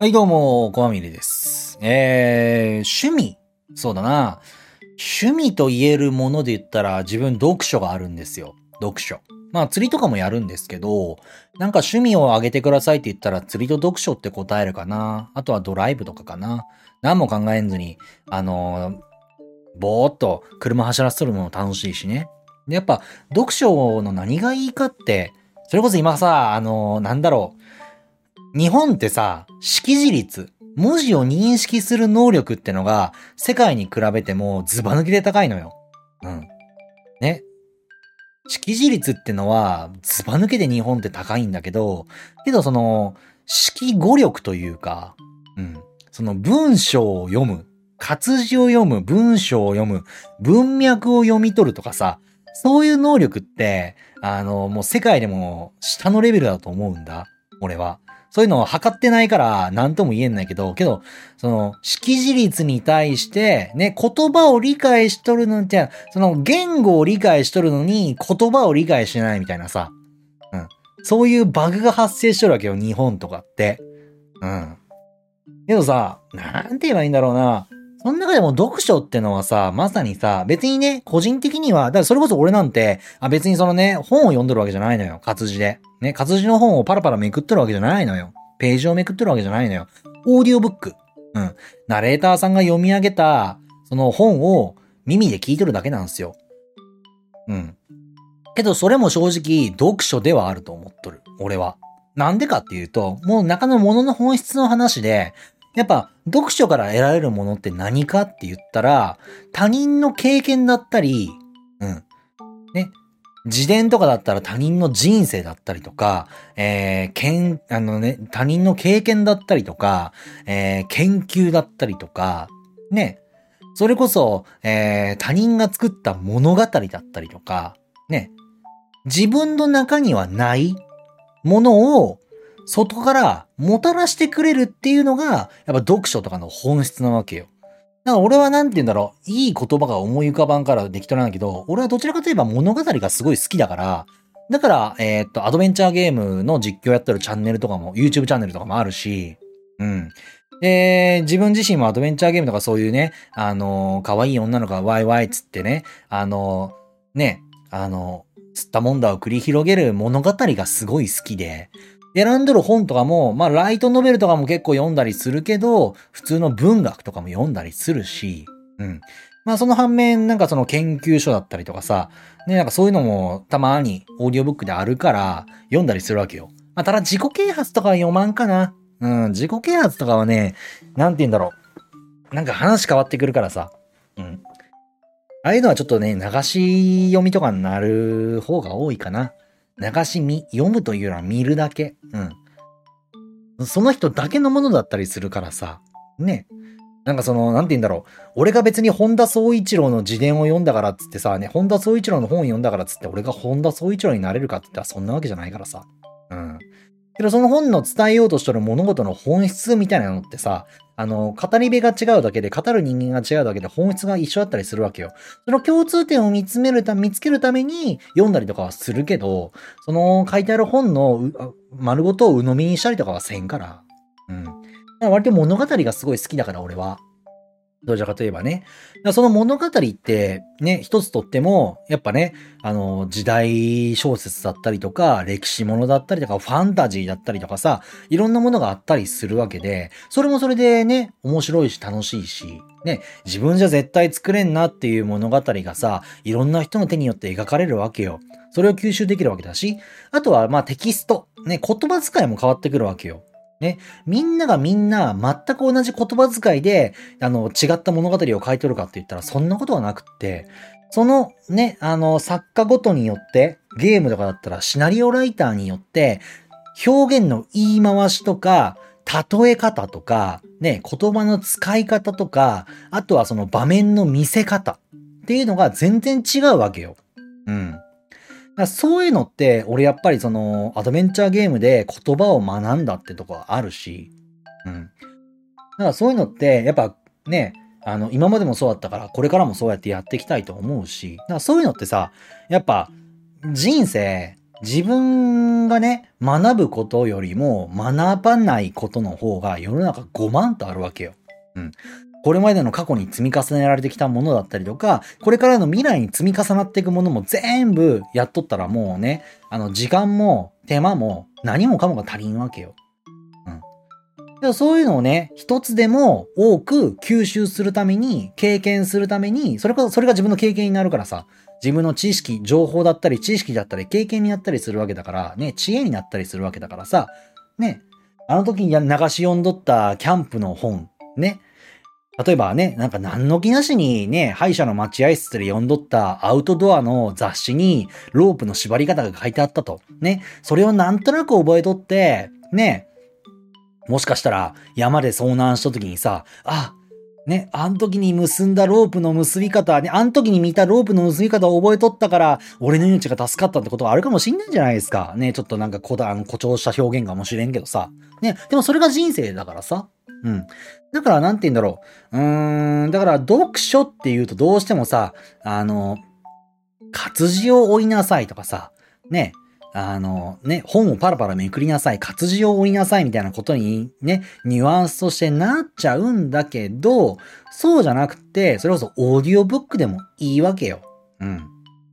はい、どうも、コアミリです。えー、趣味。そうだな。趣味と言えるもので言ったら、自分読書があるんですよ。読書。まあ、釣りとかもやるんですけど、なんか趣味をあげてくださいって言ったら、釣りと読書って答えるかな。あとはドライブとかかな。何も考えんずに、あのーぼーっと車走らせるのも楽しいしね。で、やっぱ、読書の何がいいかって、それこそ今さ、あのなんだろう。日本ってさ、識字率、文字を認識する能力ってのが、世界に比べてもズバ抜きで高いのよ。うん。ね。識字率ってのは、ズバ抜けで日本って高いんだけど、けどその、識語力というか、うん。その文章を読む、活字を読む、文章を読む、文脈を読み取るとかさ、そういう能力って、あの、もう世界でも下のレベルだと思うんだ。俺は。そういうのを測ってないから何とも言えんないけど、けど、その、識字率に対して、ね、言葉を理解しとるのって、その言語を理解しとるのに言葉を理解しないみたいなさ。うん。そういうバグが発生しとるわけよ、日本とかって。うん。けどさ、なんて言えばいいんだろうな。その中でも読書ってのはさ、まさにさ、別にね、個人的には、だからそれこそ俺なんて、あ別にそのね、本を読んどるわけじゃないのよ、活字で。ね、活字の本をパラパラめくってるわけじゃないのよ。ページをめくってるわけじゃないのよ。オーディオブック。うん。ナレーターさんが読み上げた、その本を耳で聞いてるだけなんですよ。うん。けどそれも正直、読書ではあると思っとる。俺は。なんでかっていうと、もう中のものの本質の話で、やっぱ、読書から得られるものって何かって言ったら、他人の経験だったり、うん。ね。自伝とかだったら他人の人生だったりとか、えー、けん、あのね、他人の経験だったりとか、えー、研究だったりとか、ね。それこそ、えー、他人が作った物語だったりとか、ね。自分の中にはないものを外からもたらしてくれるっていうのが、やっぱ読書とかの本質なわけよ。だから俺はなんて言うんだろう、いい言葉が思い浮かばんからできとらないけど、俺はどちらかといえば物語がすごい好きだから、だから、えーっと、アドベンチャーゲームの実況やってるチャンネルとかも、YouTube チャンネルとかもあるし、うん。で、自分自身もアドベンチャーゲームとかそういうね、あの、可愛い女の子がワイワイつってね、あの、ね、あの、吸ったもんだを繰り広げる物語がすごい好きで、選んどる本とかも、まあ、ライトノベルとかも結構読んだりするけど、普通の文学とかも読んだりするし、うん。まあ、その反面、なんかその研究書だったりとかさ、ね、なんかそういうのもたまにオーディオブックであるから、読んだりするわけよ。まあ、ただ自己啓発とかは読まんかな。うん、自己啓発とかはね、なんて言うんだろう。なんか話変わってくるからさ。うん。ああいうのはちょっとね、流し読みとかになる方が多いかな。流し見、読むというのは見るだけ。うん。その人だけのものだったりするからさ。ね。なんかその、なんて言うんだろう。俺が別に本田宗一郎の自伝を読んだからっつってさ、ね、本田宗一郎の本を読んだからっつって俺が本田宗一郎になれるかって言ったらそんなわけじゃないからさ。うん。けどその本の伝えようとしてる物事の本質みたいなのってさ、あの、語り部が違うだけで、語る人間が違うだけで本質が一緒だったりするわけよ。その共通点を見つめるた、見つけるために読んだりとかはするけど、その書いてある本の丸ごとを鵜呑みにしたりとかはせんから。うん。割と物語がすごい好きだから俺は。どちらかといえばね。その物語ってね、一つとっても、やっぱね、あの、時代小説だったりとか、歴史ものだったりとか、ファンタジーだったりとかさ、いろんなものがあったりするわけで、それもそれでね、面白いし楽しいし、ね、自分じゃ絶対作れんなっていう物語がさ、いろんな人の手によって描かれるわけよ。それを吸収できるわけだし、あとはまテキスト、ね、言葉遣いも変わってくるわけよ。ね、みんながみんな全く同じ言葉遣いで、あの、違った物語を書いてるかって言ったらそんなことはなくって、そのね、あの、作家ごとによって、ゲームとかだったらシナリオライターによって、表現の言い回しとか、例え方とか、ね、言葉の使い方とか、あとはその場面の見せ方っていうのが全然違うわけよ。うん。そういうのって、俺やっぱりその、アドベンチャーゲームで言葉を学んだってとこあるし、うん。だからそういうのって、やっぱね、あの、今までもそうだったから、これからもそうやってやっていきたいと思うし、だからそういうのってさ、やっぱ、人生、自分がね、学ぶことよりも学ばないことの方が世の中5万とあるわけよ。うん。これまでの過去に積み重ねられてきたものだったりとか、これからの未来に積み重なっていくものも全部やっとったらもうね、あの、時間も手間も何もかもが足りんわけよ。うん。そういうのをね、一つでも多く吸収するために、経験するために、それか、それが自分の経験になるからさ、自分の知識、情報だったり、知識だったり、経験になったりするわけだから、ね、知恵になったりするわけだからさ、ね、あの時に流し読んどったキャンプの本、ね、例えばね、なんか何の気なしにね、歯医者の待合室で読んどったアウトドアの雑誌にロープの縛り方が書いてあったと。ね。それをなんとなく覚えとって、ね。もしかしたら山で遭難した時にさ、あ、ね、あの時に結んだロープの結び方、ね、あの時に見たロープの結び方を覚えとったから、俺の命が助かったってことはあるかもしんないんじゃないですか。ね、ちょっとなんか誇張した表現かもしれんけどさ。ね、でもそれが人生だからさ。うん。だから、なんて言うんだろう。うーん、だから、読書って言うとどうしてもさ、あの、活字を追いなさいとかさ、ね、あの、ね、本をパラパラめくりなさい、活字を追いなさいみたいなことにね、ニュアンスとしてなっちゃうんだけど、そうじゃなくて、それこそオーディオブックでもいいわけよ。うん。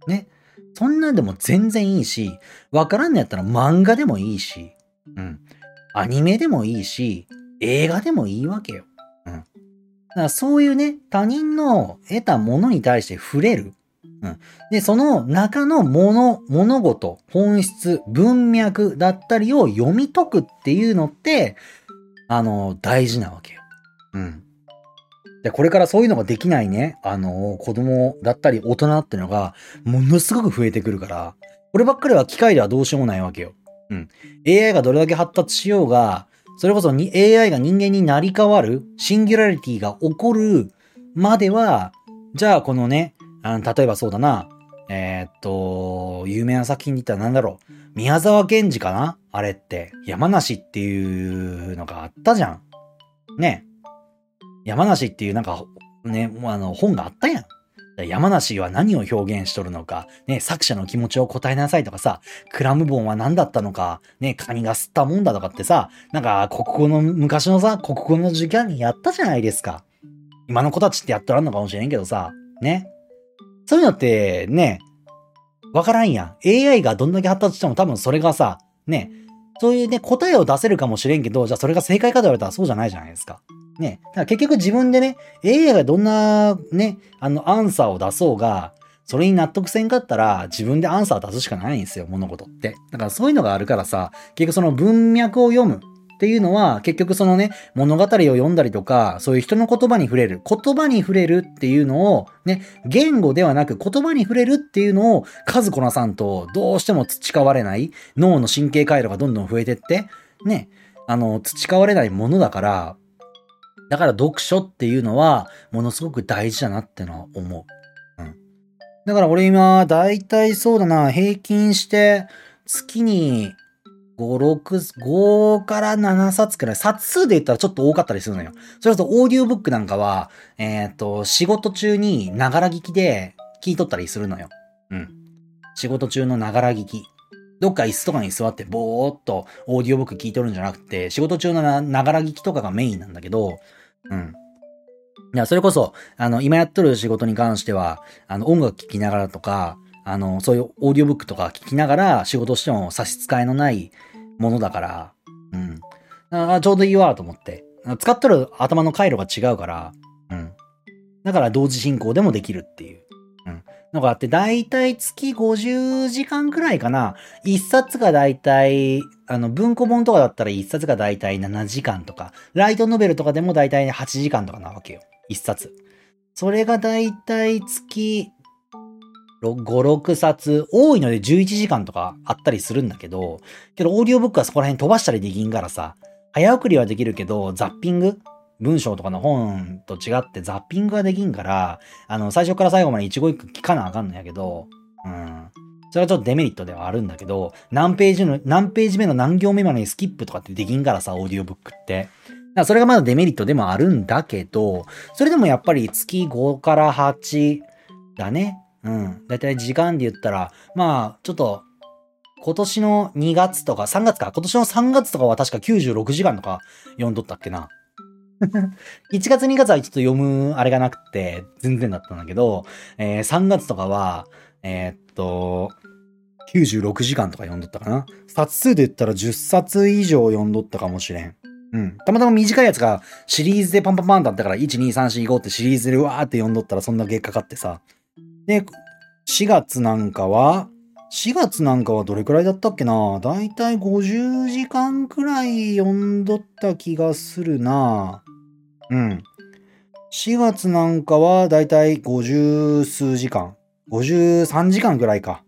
ね。そんなんでも全然いいし、わからんのやったら漫画でもいいし、うん。アニメでもいいし、映画でもいいわけよ。うん。だからそういうね、他人の得たものに対して触れる。うん。で、その中のもの、物事、本質、文脈だったりを読み解くっていうのって、あの、大事なわけよ。うん。で、これからそういうのができないね、あの、子供だったり大人ってのが、ものすごく増えてくるから、こればっかりは機械ではどうしようもないわけよ。うん。AI がどれだけ発達しようが、それこそに AI が人間になり変わる、シンギュラリティが起こるまでは、じゃあこのね、あの例えばそうだな、えー、っと、有名な作品で言ったら何だろう。宮沢賢治かな？あれって。山梨っていうのがあったじゃん。ね。山梨っていうなんか、ね、あの、本があったやん。山梨は何を表現しとるのか、ね、作者の気持ちを答えなさいとかさ、クラムボンは何だったのか、ね、カニが吸ったもんだとかってさ、なんか国語の、昔のさ、国語の授業にやったじゃないですか。今の子たちってやっとらんのかもしれんけどさ、ね。そういうのって、ね、わからんやん。AI がどんだけ発達しても多分それがさ、ね、そういうね、答えを出せるかもしれんけど、じゃあそれが正解かと言われたらそうじゃないじゃないですか。ね。だから結局自分でね、AI がどんなね、あの、アンサーを出そうが、それに納得せんかったら自分でアンサー出すしかないんですよ、物事って。だからそういうのがあるからさ、結局その文脈を読むっていうのは、結局そのね、物語を読んだりとか、そういう人の言葉に触れる。言葉に触れるっていうのを、ね、言語ではなく言葉に触れるっていうのを数こなさんとどうしても培われない脳の神経回路がどんどん増えてって、ね、あの、培われないものだから、だから読書っていうのは、ものすごく大事だなってのは思う。うん。だから俺今、だいたいそうだな、平均して、月に5、6、5から7冊くらい。冊数で言ったらちょっと多かったりするのよ。それこそオーディオブックなんかは、えっ、ー、と、仕事中にながら聞きで聞いとったりするのよ。うん。仕事中のながら聞き。どっか椅子とかに座ってぼーっとオーディオブック聞いとるんじゃなくて、仕事中のながら聞きとかがメインなんだけど、うん。いや、それこそ、あの、今やっとる仕事に関しては、あの、音楽聴きながらとか、あの、そういうオーディオブックとか聞きながら仕事しても差し支えのないものだから、うん。あちょうどいいわと思って。使っとる頭の回路が違うから、うん。だから同時進行でもできるっていう。うん。のがあって、だいたい月50時間くらいかな。一冊がだいたい、あの、文庫本とかだったら一冊がだいたい7時間とか、ライトノベルとかでもだいたい8時間とかなわけよ。一冊。それがだいたい月5、6冊、多いので11時間とかあったりするんだけど、けどオーディオブックはそこら辺飛ばしたりできんからさ、早送りはできるけど、ザッピング？文章とかの本と違ってザッピングができんから、あの、最初から最後まで一語一句聞かなあかんのやけど、うん。それはちょっとデメリットではあるんだけど、何ページの、何ページ目の何行目までにスキップとかってできんからさ、オーディオブックって。だそれがまだデメリットでもあるんだけど、それでもやっぱり月5から8だね。うん。だいたい時間で言ったら、まあ、ちょっと、今年の2月とか3月か、今年の3月とかは確か96時間とか読んどったっけな。1月2月はちょっと読むあれがなくて、全然だったんだけど、えー、3月とかは、えー、っと、96時間とか読んどったかな。冊数で言ったら10冊以上読んどったかもしれん。うん。たまたま短いやつがシリーズでパンパンパンだったから、1、2、3、4、5ってシリーズでわーって読んどったらそんな月かかってさ。で、4月なんかは、4月なんかはどれくらいだったっけな？だいたい50時間くらい読んどった気がするなうん。4月なんかはだいたい50数時間。53時間くらいか。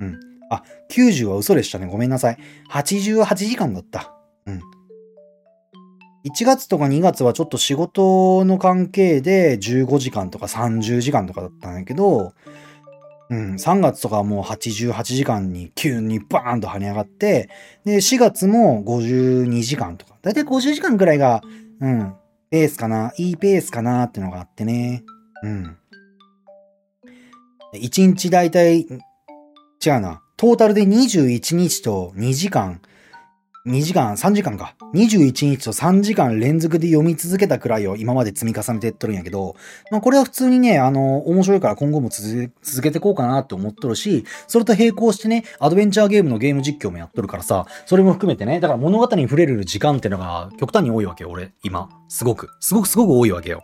うん。あ、90は嘘でしたね。ごめんなさい。88時間だった。1月とか2月はちょっと仕事の関係で15時間とか30時間とかだったんだけど、うん、3月とかはもう88時間に急にバーンと跳ね上がって、で、4月も52時間とか。だいたい50時間くらいが、うん、ペースかな、いいペースかなってのがあってね。うん。1日だいたい、違うな。トータルで21日と2時間2時間、3時間か。21日と3時間連続で読み続けたくらいを今まで積み重ねてっとるんやけど、まあこれは普通にね、あの、面白いから今後も続けていこうかなって思っとるし、それと並行してね、アドベンチャーゲームのゲーム実況もやっとるからさ、それも含めてね、だから物語に触れる時間ってのが極端に多いわけよ、俺、今。すごく。すごくすごく多いわけよ。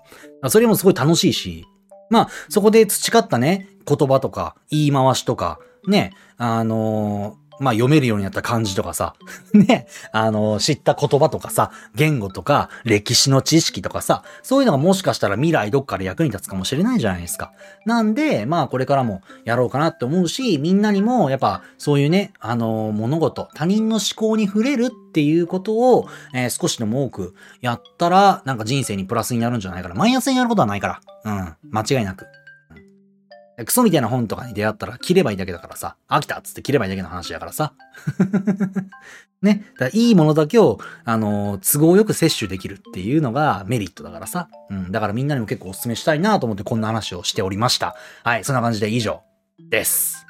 それもすごい楽しいし、まあ、そこで培ったね、言葉とか、言い回しとか、ね、あのーまあ読めるようになった漢字とかさ、ね、あの、知った言葉とかさ、言語とか、歴史の知識とかさ、そういうのがもしかしたら未来どっかで役に立つかもしれないじゃないですか。なんで、まあこれからもやろうかなって思うし、みんなにもやっぱそういうね、あの、物事、他人の思考に触れるっていうことを、えー、少しでも多くやったら、なんか人生にプラスになるんじゃないかな。マイナスになることはないから。うん。間違いなく。クソみたいな本とかに出会ったら切ればいいだけだからさ、飽きたっつって切ればいいだけの話だからさ。ね。だいいものだけを、あのー、都合よく摂取できるっていうのがメリットだからさ。うん。だからみんなにも結構お勧めしたいなと思ってこんな話をしておりました。はい。そんな感じで以上です。